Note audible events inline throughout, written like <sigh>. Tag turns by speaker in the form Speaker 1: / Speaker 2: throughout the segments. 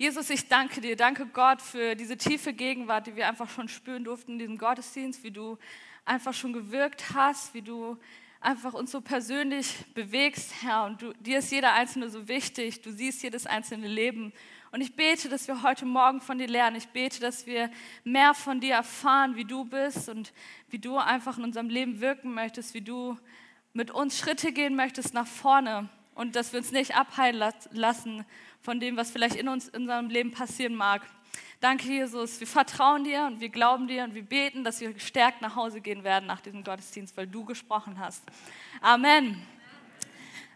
Speaker 1: Jesus, ich danke dir, danke Gott für diese tiefe Gegenwart, die wir einfach schon spüren durften in diesem Gottesdienst, wie du einfach schon gewirkt hast, wie du einfach uns so persönlich bewegst, Herr. Und du, dir ist jeder Einzelne so wichtig, du siehst jedes einzelne Leben. Und ich bete, dass wir heute Morgen von dir lernen. Ich bete, dass wir mehr von dir erfahren, wie du bist und wie du einfach in unserem Leben wirken möchtest, wie du mit uns Schritte gehen möchtest nach vorne und dass wir uns nicht abheilen lassen von dem, was vielleicht in uns in unserem Leben passieren mag. Danke, Jesus. Wir vertrauen dir und wir glauben dir und wir beten, dass wir gestärkt nach Hause gehen werden nach diesem Gottesdienst, weil du gesprochen hast. Amen.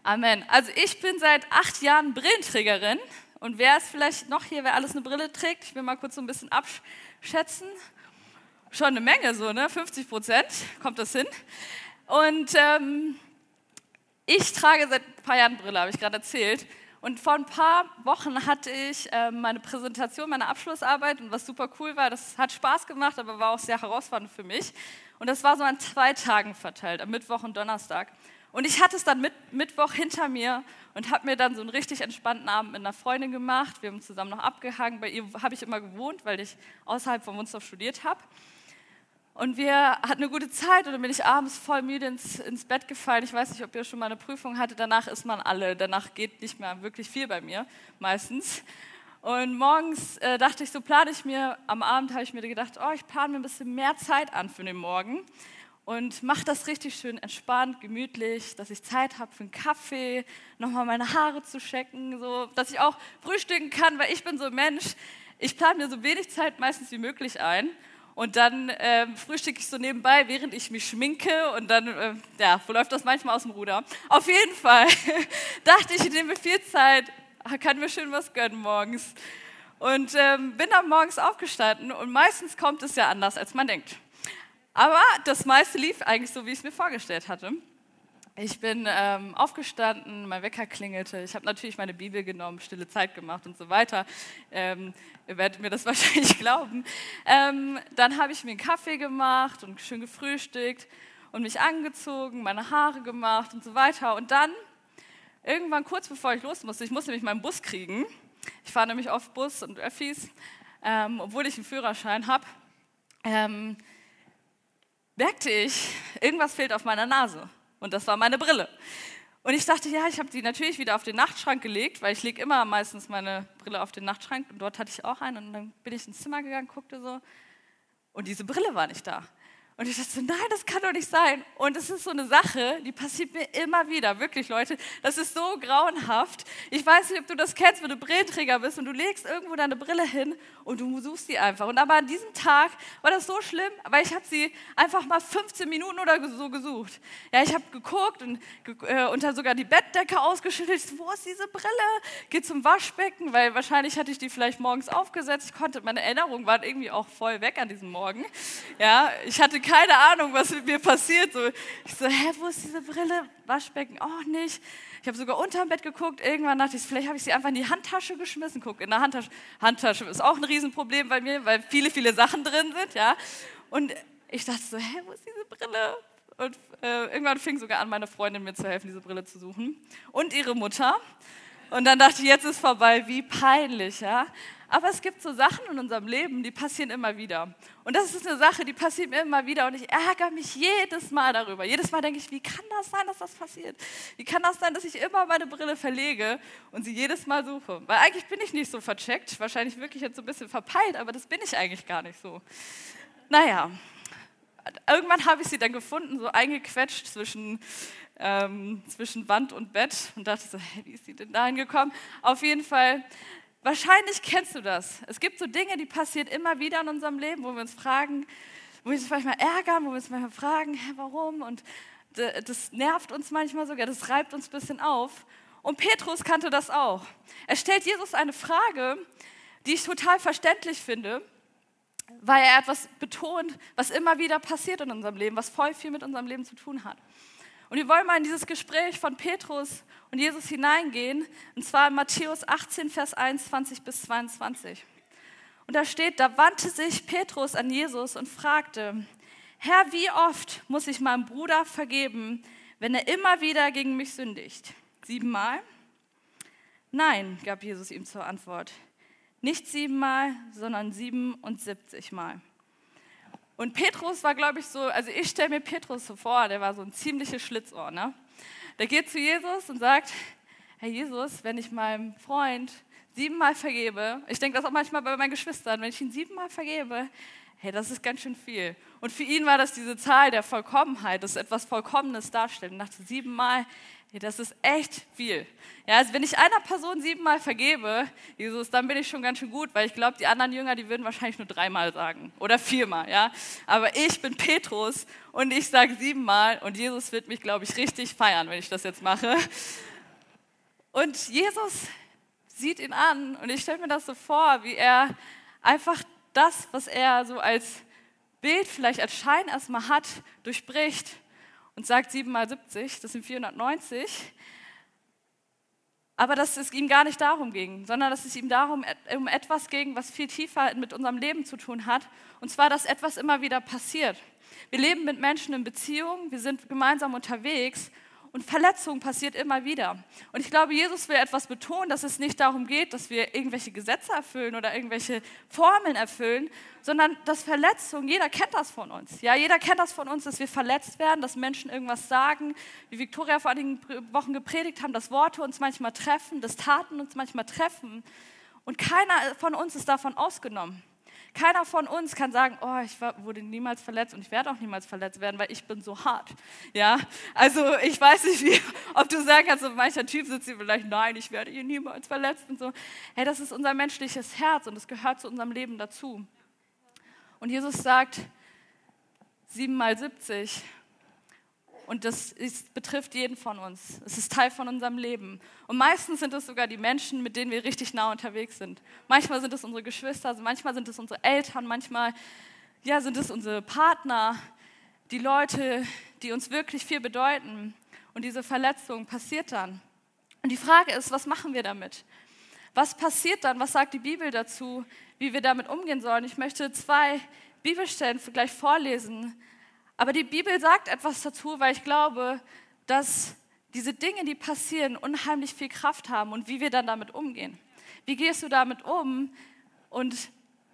Speaker 1: Amen. Also ich bin seit acht Jahren Brillenträgerin und wer ist vielleicht noch hier, wer alles eine Brille trägt? Ich will mal kurz so ein bisschen abschätzen. Schon eine Menge, so, ne? 50 Prozent kommt das hin. Und ähm, ich trage seit ein paar Jahren Brille, habe ich gerade erzählt. Und vor ein paar Wochen hatte ich äh, meine Präsentation, meine Abschlussarbeit und was super cool war, das hat Spaß gemacht, aber war auch sehr herausfordernd für mich. Und das war so an zwei Tagen verteilt, am Mittwoch und Donnerstag. Und ich hatte es dann mit, Mittwoch hinter mir und habe mir dann so einen richtig entspannten Abend mit einer Freundin gemacht. Wir haben zusammen noch abgehangen. Bei ihr habe ich immer gewohnt, weil ich außerhalb von Wunstorf studiert habe. Und wir hatten eine gute Zeit und dann bin ich abends voll müde ins, ins Bett gefallen. Ich weiß nicht, ob ihr schon mal eine Prüfung hattet. Danach ist man alle. Danach geht nicht mehr wirklich viel bei mir, meistens. Und morgens äh, dachte ich, so plane ich mir, am Abend habe ich mir gedacht, oh, ich plane mir ein bisschen mehr Zeit an für den Morgen und mache das richtig schön entspannt, gemütlich, dass ich Zeit habe für einen Kaffee, nochmal meine Haare zu checken, so, dass ich auch frühstücken kann, weil ich bin so ein Mensch, ich plane mir so wenig Zeit meistens wie möglich ein und dann äh, frühstücke ich so nebenbei, während ich mich schminke und dann, äh, ja, läuft das manchmal aus dem Ruder. Auf jeden Fall <laughs> dachte ich, ich nehme viel Zeit, kann mir schön was gönnen morgens. Und ähm, bin dann morgens aufgestanden und meistens kommt es ja anders, als man denkt. Aber das meiste lief eigentlich so, wie ich es mir vorgestellt hatte. Ich bin ähm, aufgestanden, mein Wecker klingelte. Ich habe natürlich meine Bibel genommen, stille Zeit gemacht und so weiter. Ähm, ihr werdet mir das <laughs> wahrscheinlich glauben. Ähm, dann habe ich mir einen Kaffee gemacht und schön gefrühstückt und mich angezogen, meine Haare gemacht und so weiter. Und dann, irgendwann kurz bevor ich los musste, ich musste nämlich meinen Bus kriegen. Ich fahre nämlich oft Bus und Öffis, ähm, obwohl ich einen Führerschein habe. Ähm, merkte ich, irgendwas fehlt auf meiner Nase. Und das war meine Brille. Und ich dachte, ja, ich habe die natürlich wieder auf den Nachtschrank gelegt, weil ich lege immer meistens meine Brille auf den Nachtschrank. Und dort hatte ich auch einen. Und dann bin ich ins Zimmer gegangen, guckte so. Und diese Brille war nicht da. Und ich dachte so, nein, das kann doch nicht sein. Und es ist so eine Sache, die passiert mir immer wieder, wirklich Leute. Das ist so grauenhaft. Ich weiß nicht, ob du das kennst, wenn du Brillenträger bist und du legst irgendwo deine Brille hin und du suchst die einfach. Und aber an diesem Tag war das so schlimm, weil ich habe sie einfach mal 15 Minuten oder so gesucht. Ja, ich habe geguckt und äh, unter sogar die Bettdecke ausgeschüttelt. Wo ist diese Brille? Geh zum Waschbecken, weil wahrscheinlich hatte ich die vielleicht morgens aufgesetzt. Ich konnte, meine Erinnerungen waren irgendwie auch voll weg an diesem Morgen. Ja, ich hatte keine Ahnung, was mit mir passiert. So, ich so, hä, wo ist diese Brille? Waschbecken, auch nicht. Ich habe sogar unterm Bett geguckt. Irgendwann dachte ich, vielleicht habe ich sie einfach in die Handtasche geschmissen. Guck, in der Handtasche. Handtasche ist auch ein Riesenproblem bei mir, weil viele, viele Sachen drin sind. Ja. Und ich dachte so, hä, wo ist diese Brille? Und äh, irgendwann fing sogar an, meine Freundin mir zu helfen, diese Brille zu suchen. Und ihre Mutter. Und dann dachte ich, jetzt ist vorbei, wie peinlich, ja. Aber es gibt so Sachen in unserem Leben, die passieren immer wieder. Und das ist eine Sache, die passiert mir immer wieder und ich ärgere mich jedes Mal darüber. Jedes Mal denke ich, wie kann das sein, dass das passiert? Wie kann das sein, dass ich immer meine Brille verlege und sie jedes Mal suche? Weil eigentlich bin ich nicht so vercheckt, wahrscheinlich wirklich jetzt so ein bisschen verpeilt, aber das bin ich eigentlich gar nicht so. Naja, irgendwann habe ich sie dann gefunden, so eingequetscht zwischen ähm, zwischen Wand und Bett und dachte so, hey, wie ist sie denn da hingekommen? Auf jeden Fall Wahrscheinlich kennst du das. Es gibt so Dinge, die passieren immer wieder in unserem Leben, wo wir uns fragen, wo wir uns manchmal ärgern, wo wir uns manchmal fragen, hä, warum? Und das nervt uns manchmal sogar, das reibt uns ein bisschen auf. Und Petrus kannte das auch. Er stellt Jesus eine Frage, die ich total verständlich finde, weil er etwas betont, was immer wieder passiert in unserem Leben, was voll viel mit unserem Leben zu tun hat. Und wir wollen mal in dieses Gespräch von Petrus und Jesus hineingehen, und zwar in Matthäus 18, Vers 21 bis 22. Und da steht, da wandte sich Petrus an Jesus und fragte, Herr, wie oft muss ich meinem Bruder vergeben, wenn er immer wieder gegen mich sündigt? Siebenmal? Nein, gab Jesus ihm zur Antwort. Nicht siebenmal, sondern 77 Mal. Und Petrus war, glaube ich, so, also ich stelle mir Petrus so vor, der war so ein ziemliches Schlitzohr. Ne? Der geht zu Jesus und sagt, Herr Jesus, wenn ich meinem Freund siebenmal vergebe, ich denke das auch manchmal bei meinen Geschwistern, wenn ich ihn siebenmal vergebe, hey, das ist ganz schön viel. Und für ihn war das diese Zahl der Vollkommenheit, das etwas Vollkommenes darstellt. Und dachte, siebenmal, hey, das ist echt viel. Ja, also wenn ich einer Person siebenmal vergebe, Jesus, dann bin ich schon ganz schön gut, weil ich glaube, die anderen Jünger, die würden wahrscheinlich nur dreimal sagen oder viermal, ja. Aber ich bin Petrus und ich sage siebenmal und Jesus wird mich, glaube ich, richtig feiern, wenn ich das jetzt mache. Und Jesus sieht ihn an und ich stelle mir das so vor, wie er einfach das, was er so als Bild, vielleicht als Schein erstmal hat, durchbricht und sagt 7 mal 70, das sind 490. Aber dass es ihm gar nicht darum ging, sondern dass es ihm darum um etwas ging, was viel tiefer mit unserem Leben zu tun hat. Und zwar, dass etwas immer wieder passiert. Wir leben mit Menschen in Beziehung, wir sind gemeinsam unterwegs und Verletzung passiert immer wieder. Und ich glaube, Jesus will etwas betonen, dass es nicht darum geht, dass wir irgendwelche Gesetze erfüllen oder irgendwelche Formeln erfüllen, sondern dass Verletzung, jeder kennt das von uns. Ja, jeder kennt das von uns, dass wir verletzt werden, dass Menschen irgendwas sagen, wie Victoria vor einigen Wochen gepredigt haben, dass Worte uns manchmal treffen, dass Taten uns manchmal treffen. Und keiner von uns ist davon ausgenommen. Keiner von uns kann sagen, oh, ich wurde niemals verletzt und ich werde auch niemals verletzt werden, weil ich bin so hart. Ja, also ich weiß nicht, wie, ob du sagen kannst, so mancher Typ sitzt hier vielleicht, nein, ich werde hier niemals verletzt und so. Hey, das ist unser menschliches Herz und es gehört zu unserem Leben dazu. Und Jesus sagt, sieben mal 70, und das ist, betrifft jeden von uns. Es ist Teil von unserem Leben. Und meistens sind es sogar die Menschen, mit denen wir richtig nah unterwegs sind. Manchmal sind es unsere Geschwister, also manchmal sind es unsere Eltern, manchmal ja, sind es unsere Partner, die Leute, die uns wirklich viel bedeuten. Und diese Verletzung passiert dann. Und die Frage ist, was machen wir damit? Was passiert dann? Was sagt die Bibel dazu, wie wir damit umgehen sollen? Ich möchte zwei Bibelstellen gleich vorlesen aber die Bibel sagt etwas dazu, weil ich glaube, dass diese Dinge, die passieren, unheimlich viel Kraft haben und wie wir dann damit umgehen. Wie gehst du damit um und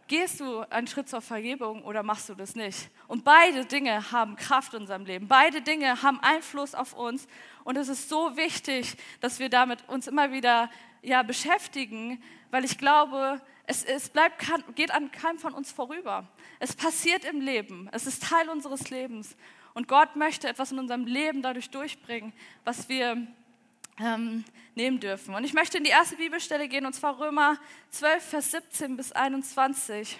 Speaker 1: gehst du einen Schritt zur Vergebung oder machst du das nicht? Und beide Dinge haben Kraft in unserem Leben. Beide Dinge haben Einfluss auf uns und es ist so wichtig, dass wir damit uns immer wieder ja, beschäftigen, weil ich glaube, es, es bleibt, geht an keinem von uns vorüber. Es passiert im Leben. Es ist Teil unseres Lebens. Und Gott möchte etwas in unserem Leben dadurch durchbringen, was wir ähm, nehmen dürfen. Und ich möchte in die erste Bibelstelle gehen, und zwar Römer 12, Vers 17 bis 21.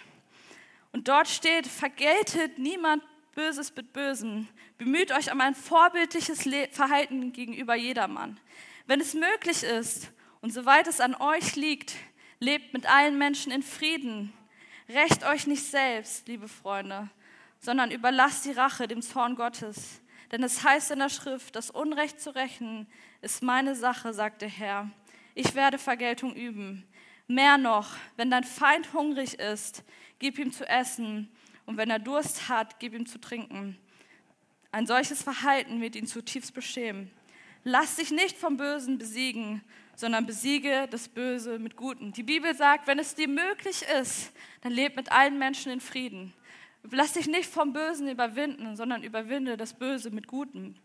Speaker 1: Und dort steht, vergeltet niemand Böses mit Bösen. Bemüht euch um ein vorbildliches Verhalten gegenüber jedermann. Wenn es möglich ist und soweit es an euch liegt, Lebt mit allen Menschen in Frieden. Rächt euch nicht selbst, liebe Freunde, sondern überlasst die Rache dem Zorn Gottes. Denn es heißt in der Schrift, das Unrecht zu rächen ist meine Sache, sagt der Herr. Ich werde Vergeltung üben. Mehr noch, wenn dein Feind hungrig ist, gib ihm zu essen. Und wenn er Durst hat, gib ihm zu trinken. Ein solches Verhalten wird ihn zutiefst beschämen. Lass dich nicht vom Bösen besiegen, sondern besiege das Böse mit Guten. Die Bibel sagt, wenn es dir möglich ist, dann leb mit allen Menschen in Frieden. Lass dich nicht vom Bösen überwinden, sondern überwinde das Böse mit Guten.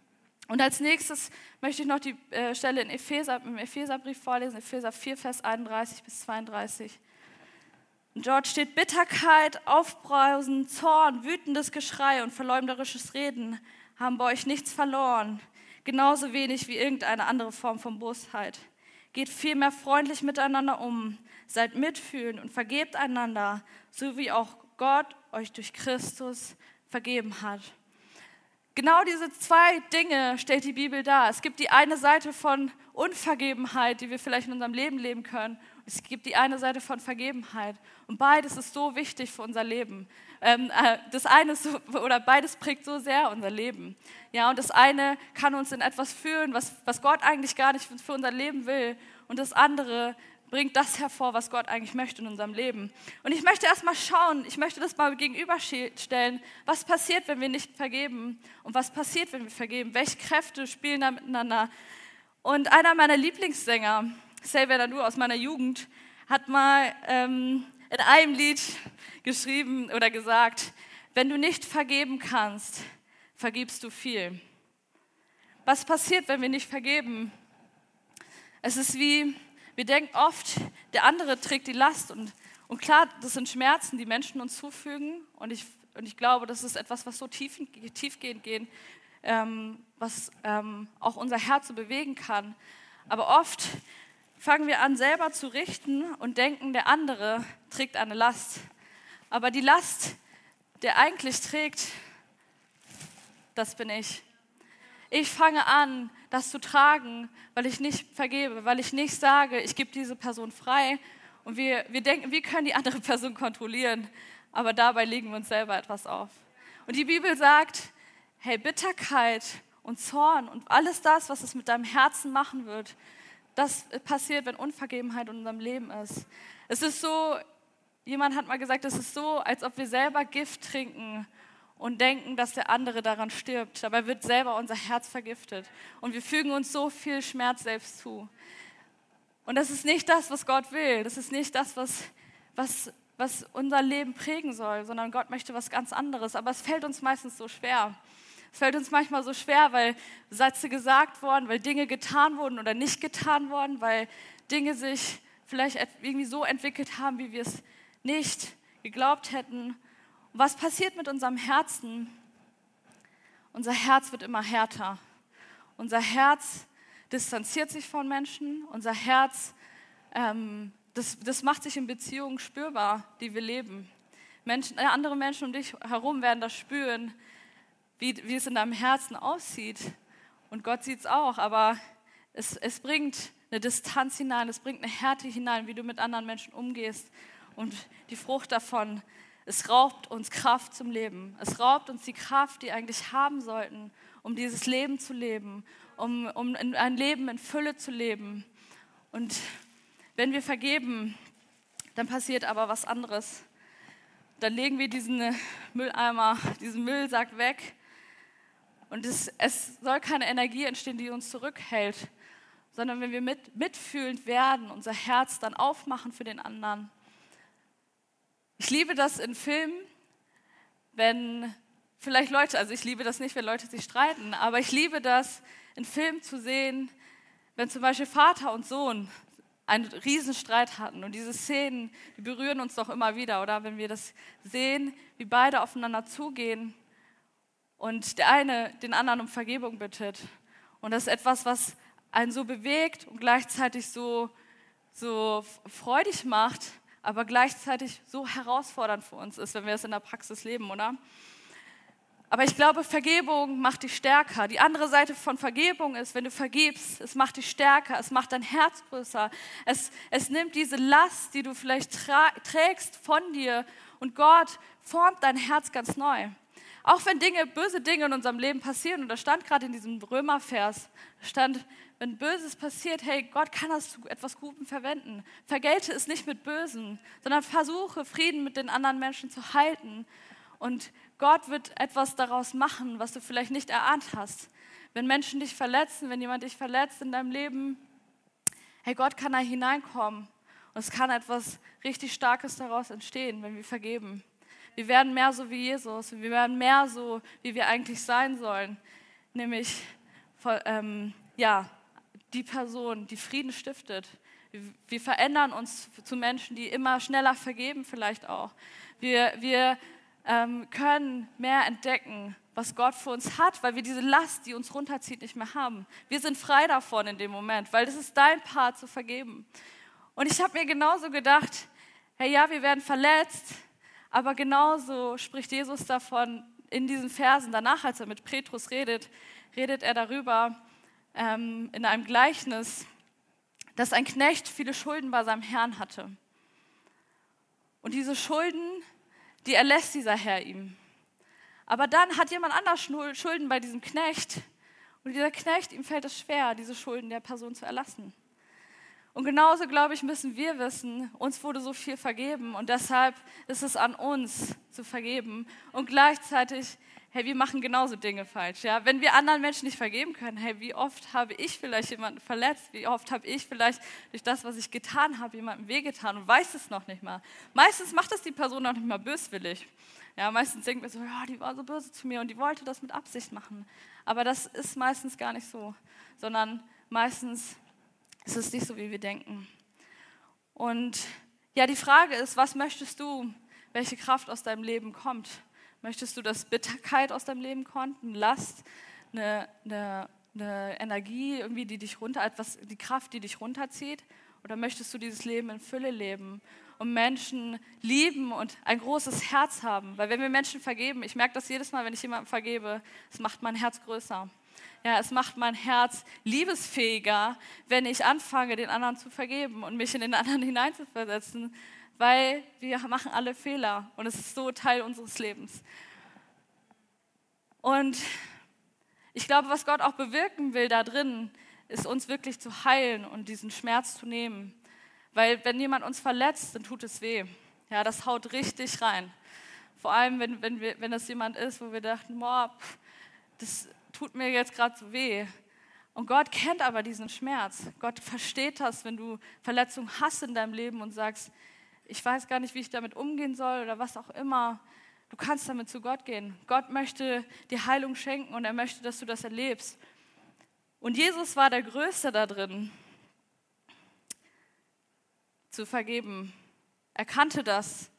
Speaker 1: Und als nächstes möchte ich noch die äh, Stelle in Epheser, im Epheserbrief vorlesen, Epheser 4, Vers 31 bis 32. Und dort steht Bitterkeit, Aufbrausen, Zorn, wütendes Geschrei und verleumderisches Reden haben bei euch nichts verloren, genauso wenig wie irgendeine andere Form von Bosheit. Geht vielmehr freundlich miteinander um, seid mitfühlend und vergebt einander, so wie auch Gott euch durch Christus vergeben hat. Genau diese zwei Dinge stellt die Bibel dar. Es gibt die eine Seite von Unvergebenheit, die wir vielleicht in unserem Leben leben können. Es gibt die eine Seite von Vergebenheit. Und beides ist so wichtig für unser Leben. Ähm, äh, das eine so, oder beides prägt so sehr unser Leben. Ja, und das eine kann uns in etwas führen, was, was Gott eigentlich gar nicht für unser Leben will. Und das andere bringt das hervor, was Gott eigentlich möchte in unserem Leben. Und ich möchte erstmal schauen, ich möchte das mal gegenüberstellen, was passiert, wenn wir nicht vergeben und was passiert, wenn wir vergeben. Welche Kräfte spielen da miteinander? Und einer meiner Lieblingssänger, Xavier Nadu aus meiner Jugend, hat mal ähm, in einem Lied geschrieben oder gesagt, wenn du nicht vergeben kannst, vergibst du viel. Was passiert, wenn wir nicht vergeben? Es ist wie, wir denken oft, der andere trägt die Last und, und klar, das sind Schmerzen, die Menschen uns zufügen und ich, und ich glaube, das ist etwas, was so tief, tiefgehend geht, ähm, was ähm, auch unser Herz so bewegen kann. Aber oft fangen wir an, selber zu richten und denken, der andere trägt eine Last. Aber die Last, der eigentlich trägt, das bin ich. Ich fange an, das zu tragen, weil ich nicht vergebe, weil ich nicht sage, ich gebe diese Person frei. Und wir, wir denken, wir können die andere <laughs> Person kontrollieren, aber dabei legen wir uns selber etwas auf. Und die Bibel sagt, hey, Bitterkeit und Zorn und alles das, was es mit deinem Herzen machen wird, das passiert, wenn Unvergebenheit in unserem Leben ist. Es ist so, jemand hat mal gesagt, es ist so, als ob wir selber Gift trinken und denken, dass der andere daran stirbt. Dabei wird selber unser Herz vergiftet und wir fügen uns so viel Schmerz selbst zu. Und das ist nicht das, was Gott will. Das ist nicht das, was, was, was unser Leben prägen soll, sondern Gott möchte was ganz anderes. Aber es fällt uns meistens so schwer. Es fällt uns manchmal so schwer, weil Sätze gesagt wurden, weil Dinge getan wurden oder nicht getan wurden, weil Dinge sich vielleicht irgendwie so entwickelt haben, wie wir es nicht geglaubt hätten. Und was passiert mit unserem Herzen? Unser Herz wird immer härter. Unser Herz distanziert sich von Menschen. Unser Herz, ähm, das, das macht sich in Beziehungen spürbar, die wir leben. Menschen, äh, andere Menschen um dich herum werden das spüren, wie, wie es in deinem Herzen aussieht. Und Gott sieht es auch, aber es, es bringt eine Distanz hinein, es bringt eine Härte hinein, wie du mit anderen Menschen umgehst. Und die Frucht davon es raubt uns Kraft zum Leben. Es raubt uns die Kraft, die eigentlich haben sollten, um dieses Leben zu leben, um, um ein Leben in Fülle zu leben. Und wenn wir vergeben, dann passiert aber was anderes. Dann legen wir diesen Mülleimer, diesen Müllsack weg und es, es soll keine Energie entstehen, die uns zurückhält, sondern wenn wir mit, mitfühlend werden, unser Herz dann aufmachen für den anderen, ich liebe das in Filmen, wenn vielleicht Leute, also ich liebe das nicht, wenn Leute sich streiten, aber ich liebe das in Filmen zu sehen, wenn zum Beispiel Vater und Sohn einen Riesenstreit hatten. Und diese Szenen, die berühren uns doch immer wieder, oder? Wenn wir das sehen, wie beide aufeinander zugehen und der eine den anderen um Vergebung bittet. Und das ist etwas, was einen so bewegt und gleichzeitig so, so freudig macht, aber gleichzeitig so herausfordernd für uns ist, wenn wir es in der Praxis leben, oder? Aber ich glaube, Vergebung macht dich stärker. Die andere Seite von Vergebung ist, wenn du vergibst, es macht dich stärker, es macht dein Herz größer. Es, es nimmt diese Last, die du vielleicht trägst, von dir und Gott formt dein Herz ganz neu. Auch wenn Dinge, böse Dinge in unserem Leben passieren, und da stand gerade in diesem Römervers, stand, wenn Böses passiert, hey, Gott kann das zu etwas Gutem verwenden. Vergelte es nicht mit Bösen, sondern versuche, Frieden mit den anderen Menschen zu halten. Und Gott wird etwas daraus machen, was du vielleicht nicht erahnt hast. Wenn Menschen dich verletzen, wenn jemand dich verletzt in deinem Leben, hey, Gott kann da hineinkommen. Und es kann etwas richtig Starkes daraus entstehen, wenn wir vergeben. Wir werden mehr so wie Jesus. Wir werden mehr so, wie wir eigentlich sein sollen. Nämlich, ähm, ja, die Person, die Frieden stiftet. Wir verändern uns zu Menschen, die immer schneller vergeben vielleicht auch. Wir, wir ähm, können mehr entdecken, was Gott für uns hat, weil wir diese Last, die uns runterzieht, nicht mehr haben. Wir sind frei davon in dem Moment, weil das ist dein Part zu vergeben. Und ich habe mir genauso gedacht, hey ja, wir werden verletzt, aber genauso spricht Jesus davon in diesen Versen danach, als er mit Petrus redet, redet er darüber ähm, in einem Gleichnis, dass ein Knecht viele Schulden bei seinem Herrn hatte. Und diese Schulden, die erlässt dieser Herr ihm. Aber dann hat jemand anders Schulden bei diesem Knecht und dieser Knecht, ihm fällt es schwer, diese Schulden der Person zu erlassen. Und genauso, glaube ich, müssen wir wissen, uns wurde so viel vergeben und deshalb ist es an uns zu vergeben. Und gleichzeitig, hey, wir machen genauso Dinge falsch. Ja? Wenn wir anderen Menschen nicht vergeben können, hey, wie oft habe ich vielleicht jemanden verletzt? Wie oft habe ich vielleicht durch das, was ich getan habe, jemandem wehgetan und weiß es noch nicht mal? Meistens macht das die Person noch nicht mal böswillig. Ja, meistens denkt man so, ja, die war so böse zu mir und die wollte das mit Absicht machen. Aber das ist meistens gar nicht so, sondern meistens ist es nicht so, wie wir denken. Und ja, die Frage ist, was möchtest du, welche Kraft aus deinem Leben kommt? Möchtest du, dass Bitterkeit aus deinem Leben kommt, eine Last, eine, eine, eine Energie, irgendwie, die dich runter, etwas, die Kraft, die dich runterzieht? Oder möchtest du dieses Leben in Fülle leben und Menschen lieben und ein großes Herz haben? Weil wenn wir Menschen vergeben, ich merke das jedes Mal, wenn ich jemandem vergebe, es macht mein Herz größer. Ja, es macht mein Herz liebesfähiger, wenn ich anfange, den anderen zu vergeben und mich in den anderen <laughs> hineinzuversetzen, weil wir machen alle Fehler und es ist so Teil unseres Lebens. Und ich glaube, was Gott auch bewirken will da drin, ist uns wirklich zu heilen und diesen Schmerz zu nehmen. Weil wenn jemand uns verletzt, dann tut es weh. Ja, das haut richtig rein. Vor allem, wenn, wenn, wir, wenn das jemand ist, wo wir dachten, boah, das tut mir jetzt gerade so weh. Und Gott kennt aber diesen Schmerz. Gott versteht das, wenn du Verletzungen hast in deinem Leben und sagst, ich weiß gar nicht, wie ich damit umgehen soll oder was auch immer. Du kannst damit zu Gott gehen. Gott möchte dir Heilung schenken und er möchte, dass du das erlebst. Und Jesus war der Größte da drin, zu vergeben. Er kannte das,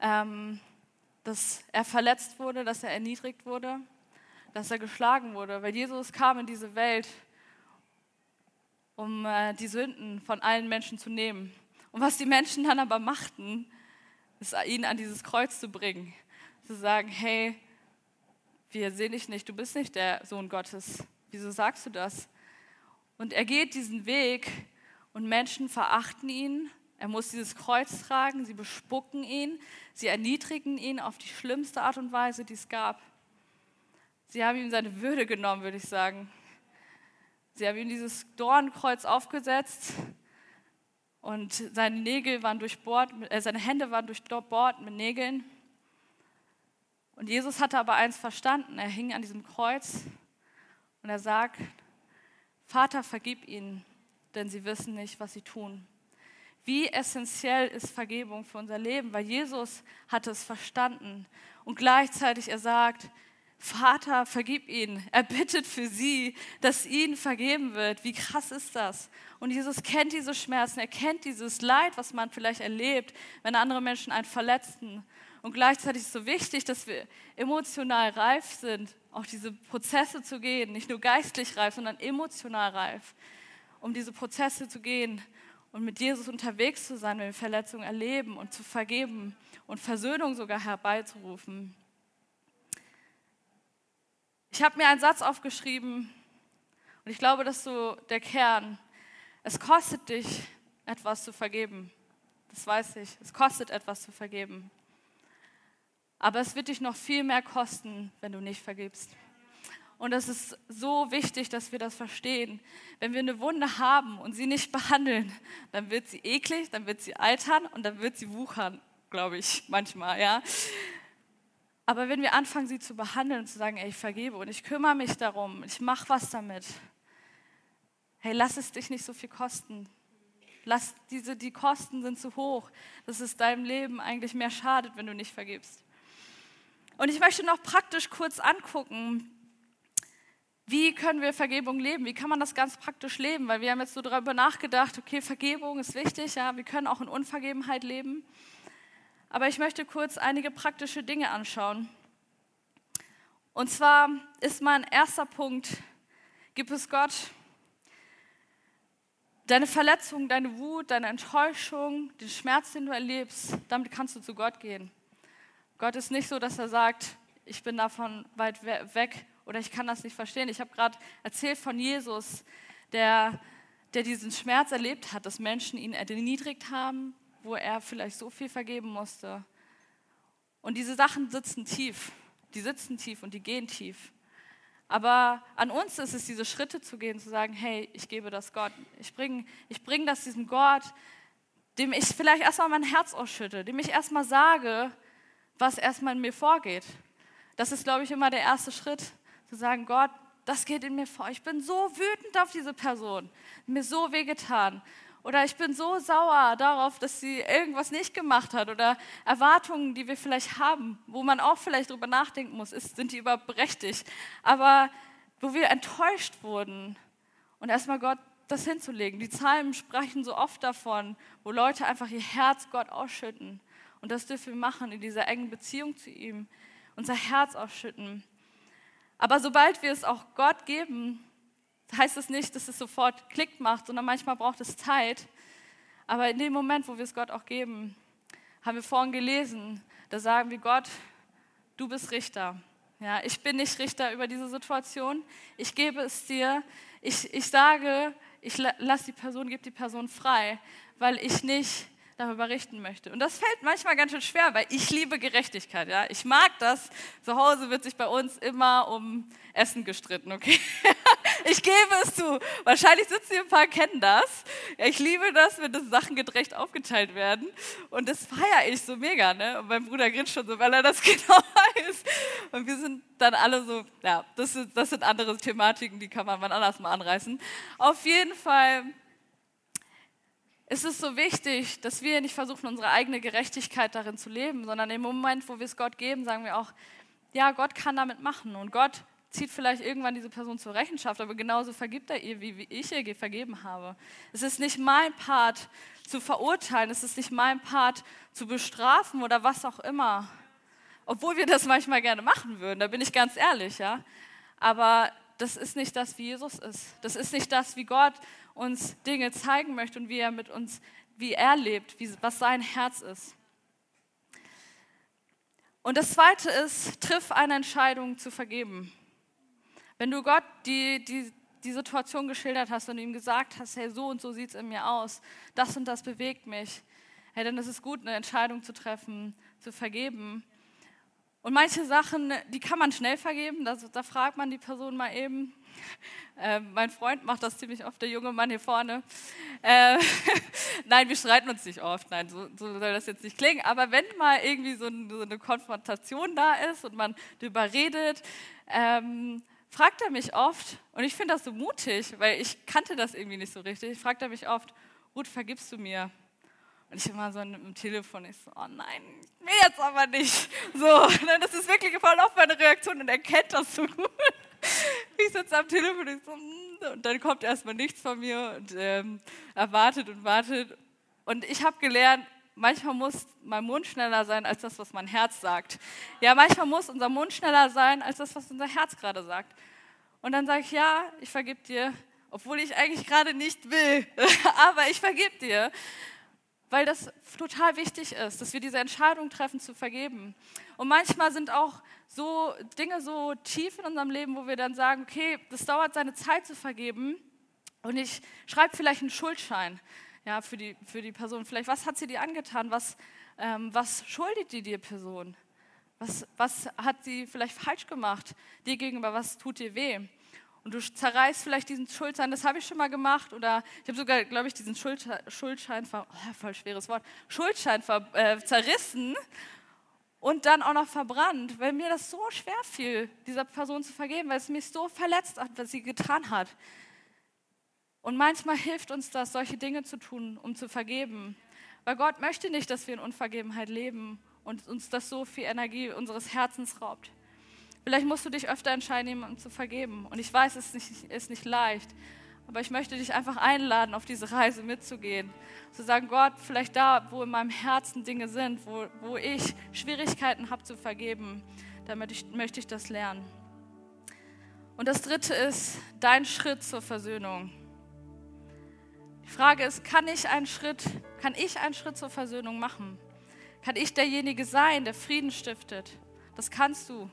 Speaker 1: ähm, dass er verletzt wurde, dass er erniedrigt wurde, dass er geschlagen wurde, weil Jesus kam in diese Welt, um äh, die Sünden von allen Menschen zu nehmen. Und was die Menschen dann aber machten, ist ihn an dieses Kreuz zu bringen. Zu sagen, hey, wir sehen dich nicht, du bist nicht der Sohn Gottes. Wieso sagst du das? Und er geht diesen Weg und Menschen verachten ihn. Er muss dieses Kreuz tragen, sie bespucken ihn, sie erniedrigen ihn auf die schlimmste Art und Weise, die es gab. Sie haben ihm seine Würde genommen, würde ich sagen. Sie haben ihm dieses Dornkreuz aufgesetzt und seine Nägel waren durchbohrt, äh, seine Hände waren durchbohrt mit Nägeln. Und Jesus hatte aber eins verstanden. Er hing an diesem Kreuz und er sagt, Vater, vergib ihnen, denn sie wissen nicht, was sie tun. Wie essentiell ist Vergebung für unser Leben, weil Jesus hatte es verstanden. Und gleichzeitig er sagt, Vater, vergib ihnen. Er bittet für sie, dass ihnen vergeben wird. Wie krass ist das? Und Jesus kennt diese Schmerzen, er kennt dieses Leid, was man vielleicht erlebt, wenn andere Menschen einen verletzen. Und gleichzeitig ist es so wichtig, dass wir emotional reif sind, auch diese Prozesse zu gehen, nicht nur geistlich reif, sondern emotional reif, um diese Prozesse zu gehen und mit Jesus unterwegs zu sein, wenn wir Verletzungen erleben und zu vergeben und Versöhnung sogar herbeizurufen. Ich habe mir einen Satz aufgeschrieben und ich glaube, das ist so der Kern. Es kostet dich etwas zu vergeben. Das weiß ich. Es kostet etwas zu vergeben. Aber es wird dich noch viel mehr kosten, wenn du nicht vergibst. Und es ist so wichtig, dass wir das verstehen. Wenn wir eine Wunde haben und sie nicht <laughs> behandeln, dann wird sie eklig, dann wird sie altern und dann wird sie wuchern, glaube ich, manchmal, ja. Aber wenn wir anfangen, sie zu behandeln und zu sagen, ey, ich vergebe und ich kümmere mich darum, ich mache was damit, hey, lass es dich nicht so viel kosten. Lass diese, die Kosten sind zu hoch, dass es deinem Leben eigentlich mehr schadet, wenn du nicht vergibst. Und ich möchte noch praktisch kurz angucken, wie können wir Vergebung leben? Wie kann man das ganz praktisch leben? Weil wir haben jetzt so darüber nachgedacht, okay, Vergebung ist wichtig, ja, wir können auch in Unvergebenheit leben. Aber ich möchte kurz einige praktische Dinge anschauen. Und zwar ist mein erster Punkt, gib es Gott. Deine Verletzung, deine Wut, deine Enttäuschung, den Schmerz, den du erlebst, damit kannst du zu Gott gehen. Gott ist nicht so, dass er sagt, ich bin davon weit weg oder ich kann das nicht verstehen. Ich habe gerade erzählt von Jesus, der, der diesen Schmerz erlebt hat, dass Menschen ihn erniedrigt haben, wo er vielleicht so viel vergeben musste. Und diese Sachen sitzen tief. Die sitzen tief und die gehen tief. Aber an uns ist es, diese Schritte zu gehen, zu sagen, hey, ich gebe das Gott. Ich bringe ich bring das diesem Gott, dem ich vielleicht erstmal mein Herz ausschütte, dem ich erstmal sage, was erstmal in mir vorgeht. Das ist, glaube ich, immer der erste Schritt, zu sagen, Gott, das geht in mir vor. Ich bin so wütend auf diese Person, mir so wehgetan. Oder ich bin so sauer darauf, dass sie irgendwas nicht gemacht hat. Oder Erwartungen, die wir vielleicht haben, wo man auch vielleicht drüber nachdenken muss, ist, sind die überhaupt berechtigt? Aber wo wir enttäuscht wurden. Und erstmal Gott das hinzulegen. Die Zahlen sprechen so oft davon, wo Leute einfach ihr Herz Gott ausschütten. Und das dürfen wir machen in dieser engen Beziehung zu ihm. Unser Herz ausschütten. Aber sobald wir es auch Gott geben, heißt es nicht, dass es sofort Klick macht, sondern manchmal braucht es Zeit. Aber in dem Moment, wo wir es Gott auch geben, haben wir vorhin gelesen, da sagen wir Gott, du bist Richter. Ja, ich bin nicht Richter über diese Situation. Ich gebe es dir. Ich, ich sage, ich lasse die Person, gebe die Person frei, weil ich nicht darüber richten möchte. Und das fällt manchmal ganz schön schwer, weil ich liebe Gerechtigkeit. Ja? Ich mag das. Zu Hause wird sich bei uns immer um Essen gestritten, okay? <laughs> ich gebe es zu. Wahrscheinlich sitzen hier ein paar, kennen das. Ich liebe das, wenn das Sachen gerecht aufgeteilt werden. Und das feiere ich so mega. Ne? Und mein Bruder grinst schon so, weil er das <laughs> genau weiß. Und wir sind dann alle so, ja, das sind, das sind andere Thematiken, die kann man mal anders mal anreißen. Auf jeden Fall ist es so wichtig, dass wir nicht versuchen, unsere eigene Gerechtigkeit darin zu leben, sondern im Moment, wo wir es Gott geben, sagen wir auch, ja, Gott kann damit machen und Gott zieht vielleicht irgendwann diese Person zur Rechenschaft, aber genauso vergibt er ihr, wie ich ihr vergeben habe. Es ist nicht mein Part zu verurteilen, es ist nicht mein Part zu bestrafen oder was auch immer. Obwohl wir das manchmal gerne machen würden, da bin ich ganz ehrlich, ja. Aber das ist nicht das, wie Jesus ist. Das ist nicht das, wie Gott uns Dinge zeigen möchte und wie er mit uns, wie er lebt, wie, was sein Herz ist. Und das Zweite ist, triff eine Entscheidung zu vergeben. Wenn du Gott die, die, die Situation geschildert hast und ihm gesagt hast, hey, so und so sieht es in mir aus, das und das bewegt mich, hey, dann ist es gut, eine Entscheidung zu treffen, zu vergeben. Und manche Sachen, die kann man schnell vergeben, da, da fragt man die Person mal eben, äh, mein Freund macht das ziemlich oft, der junge Mann hier vorne. Äh, <laughs> nein, wir streiten uns nicht oft, nein, so, so, soll das jetzt nicht klingen. Aber wenn mal irgendwie so, ein, so eine Konfrontation da ist und man darüber redet, ähm, fragt er mich oft, und ich finde das so mutig, weil ich kannte das irgendwie nicht so richtig, fragt er mich oft, Ruth, vergibst du mir? Und ich immer so im Telefon, ich so, oh nein, mir jetzt aber nicht. So, <laughs> ne, das ist wirklich voll oft meine Reaktion und er kennt das so gut. <laughs> Ich sitze am Telefon und, so, mm, und dann kommt erstmal nichts von mir und ähm, er wartet und wartet. Und ich habe gelernt, manchmal muss mein Mund schneller sein als das, was mein Herz sagt. Ja, manchmal muss unser Mund schneller sein als das, was unser Herz gerade sagt. Und dann sage ich, ja, ich vergib dir, obwohl ich eigentlich gerade nicht will, <laughs> aber ich vergib dir weil das total wichtig ist, dass wir diese Entscheidung treffen zu vergeben. Und manchmal sind auch so Dinge so tief in unserem Leben, wo wir dann sagen, okay, das dauert seine Zeit zu vergeben und ich schreibe vielleicht einen Schuldschein ja, für, die, für die Person. Vielleicht, was hat sie dir angetan? Was, ähm, was schuldet die dir Person? Was, was hat sie vielleicht falsch gemacht dir gegenüber? Was tut dir weh? Und du zerreißt vielleicht diesen Schuldschein, das habe ich schon mal gemacht oder ich habe sogar, glaube ich, diesen Schuldschein, oh, voll schweres Wort, Schuldschein ver, äh, zerrissen und dann auch noch verbrannt, weil mir das so schwer fiel, dieser Person zu vergeben, weil es mich so verletzt hat, was sie getan hat. Und manchmal hilft uns das, solche Dinge zu tun, um zu vergeben. Weil Gott möchte nicht, dass wir in Unvergebenheit leben und uns das so viel Energie unseres Herzens raubt. Vielleicht musst du dich öfter entscheiden, jemandem zu vergeben. Und ich weiß, es ist nicht, ist nicht leicht. Aber ich möchte dich einfach einladen, auf diese Reise mitzugehen. Zu sagen, Gott, vielleicht da, wo in meinem Herzen Dinge sind, wo, wo ich Schwierigkeiten habe zu vergeben, damit ich, möchte ich das lernen. Und das dritte ist dein Schritt zur Versöhnung. Die Frage ist, kann ich einen Schritt, kann ich einen Schritt zur Versöhnung machen? Kann ich derjenige sein, der Frieden stiftet? Das kannst du.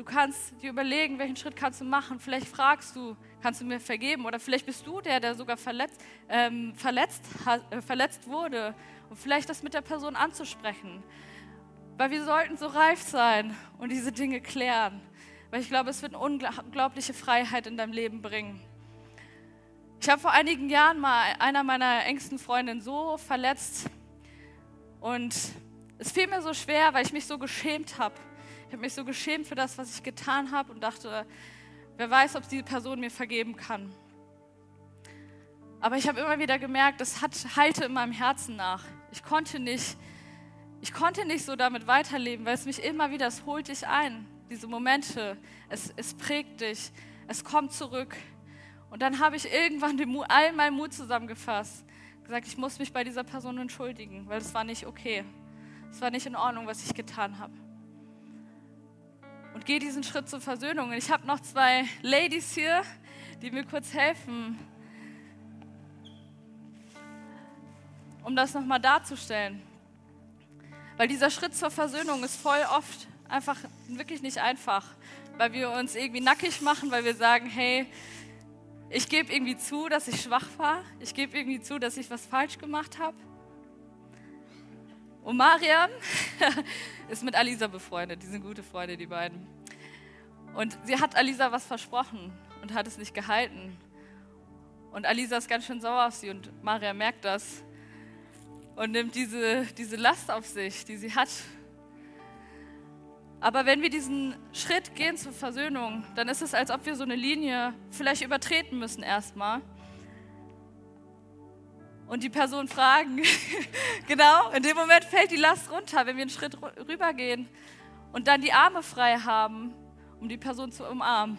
Speaker 1: Du kannst dir überlegen, welchen Schritt kannst du machen. Vielleicht fragst du, kannst du mir vergeben? Oder vielleicht bist du der, der sogar verletzt, ähm, verletzt, äh, verletzt wurde. Und vielleicht das mit der Person anzusprechen. Weil wir sollten so reif sein und diese Dinge klären. Weil ich glaube, es wird eine unglaubliche Freiheit in deinem Leben bringen. Ich habe vor einigen Jahren mal einer meiner engsten Freundinnen so verletzt und es fiel mir so schwer, weil ich mich so geschämt habe. Ich habe mich so geschämt für das, was ich getan habe und dachte, wer weiß, ob diese Person mir vergeben kann. Aber ich habe immer wieder gemerkt, es hat halte in meinem Herzen nach. Ich konnte nicht, ich konnte nicht so damit weiterleben, weil es mich immer wieder, es holt dich ein, diese Momente, es, es prägt dich, es kommt zurück. Und dann habe ich irgendwann den all meinen Mut zusammengefasst, gesagt, ich muss mich bei dieser Person entschuldigen, weil es war nicht okay. Es war nicht in Ordnung, was ich getan habe. Und gehe diesen Schritt zur Versöhnung. Und ich habe noch zwei Ladies hier, die mir kurz helfen, um das nochmal darzustellen. Weil dieser Schritt zur Versöhnung ist voll oft einfach wirklich nicht einfach, weil wir uns irgendwie nackig machen, weil wir sagen, hey, ich gebe irgendwie zu, dass ich schwach war, ich gebe irgendwie zu, dass ich was falsch gemacht habe. Und Mariam <laughs> ist mit Alisa befreundet, die sind gute Freunde, die beiden. Und sie hat Alisa was versprochen und hat es nicht gehalten. Und Alisa ist ganz schön sauer auf sie und Mariam merkt das und nimmt diese, diese Last auf sich, die sie hat. Aber wenn wir diesen Schritt gehen zur Versöhnung, dann ist es, als ob wir so eine Linie vielleicht übertreten müssen erstmal. Und die Person fragen, <laughs> genau, in dem Moment fällt die Last runter, wenn wir einen Schritt rübergehen und dann die Arme frei haben, um die Person zu umarmen.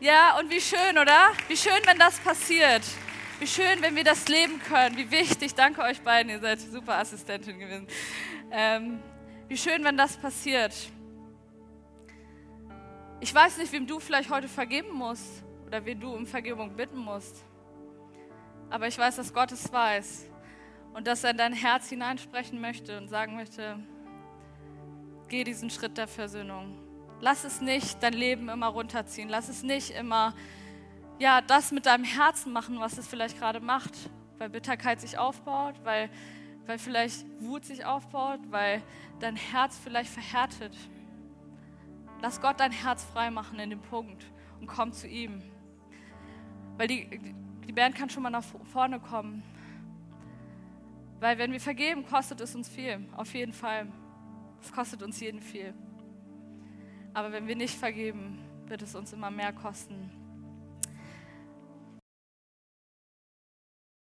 Speaker 1: Ja, und wie schön, oder? Wie schön, wenn das passiert. Wie schön, wenn wir das leben können. Wie wichtig. Danke euch beiden, ihr seid super Assistentin gewesen. Ähm, wie schön, wenn das passiert. Ich weiß nicht, wem du vielleicht heute vergeben musst oder wen du um Vergebung bitten musst. Aber ich weiß, dass Gott es weiß und dass er in dein Herz hineinsprechen möchte und sagen möchte, geh diesen Schritt der Versöhnung. Lass es nicht dein Leben immer runterziehen. Lass es nicht immer ja, das mit deinem Herzen machen, was es vielleicht gerade macht, weil Bitterkeit sich aufbaut, weil, weil vielleicht Wut sich aufbaut, weil dein Herz vielleicht verhärtet. Lass Gott dein Herz frei machen in dem Punkt und komm zu ihm. Weil die, die Band kann schon mal nach vorne kommen. Weil wenn wir vergeben, kostet es uns viel, auf jeden Fall. Es kostet uns jeden viel. Aber wenn wir nicht vergeben, wird es uns immer mehr kosten.